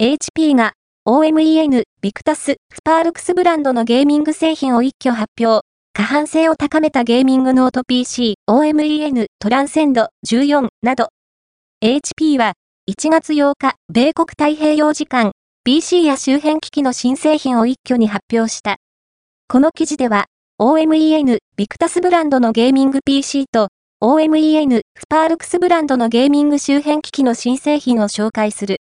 HP が OMEN、ビクタス、スパールクスブランドのゲーミング製品を一挙発表。過半性を高めたゲーミングノート PC、OMEN、トランセンド14など。HP は1月8日、米国太平洋時間、PC や周辺機器の新製品を一挙に発表した。この記事では、OMEN、ビクタスブランドのゲーミング PC と、OMEN、スパールクスブランドのゲーミング周辺機器の新製品を紹介する。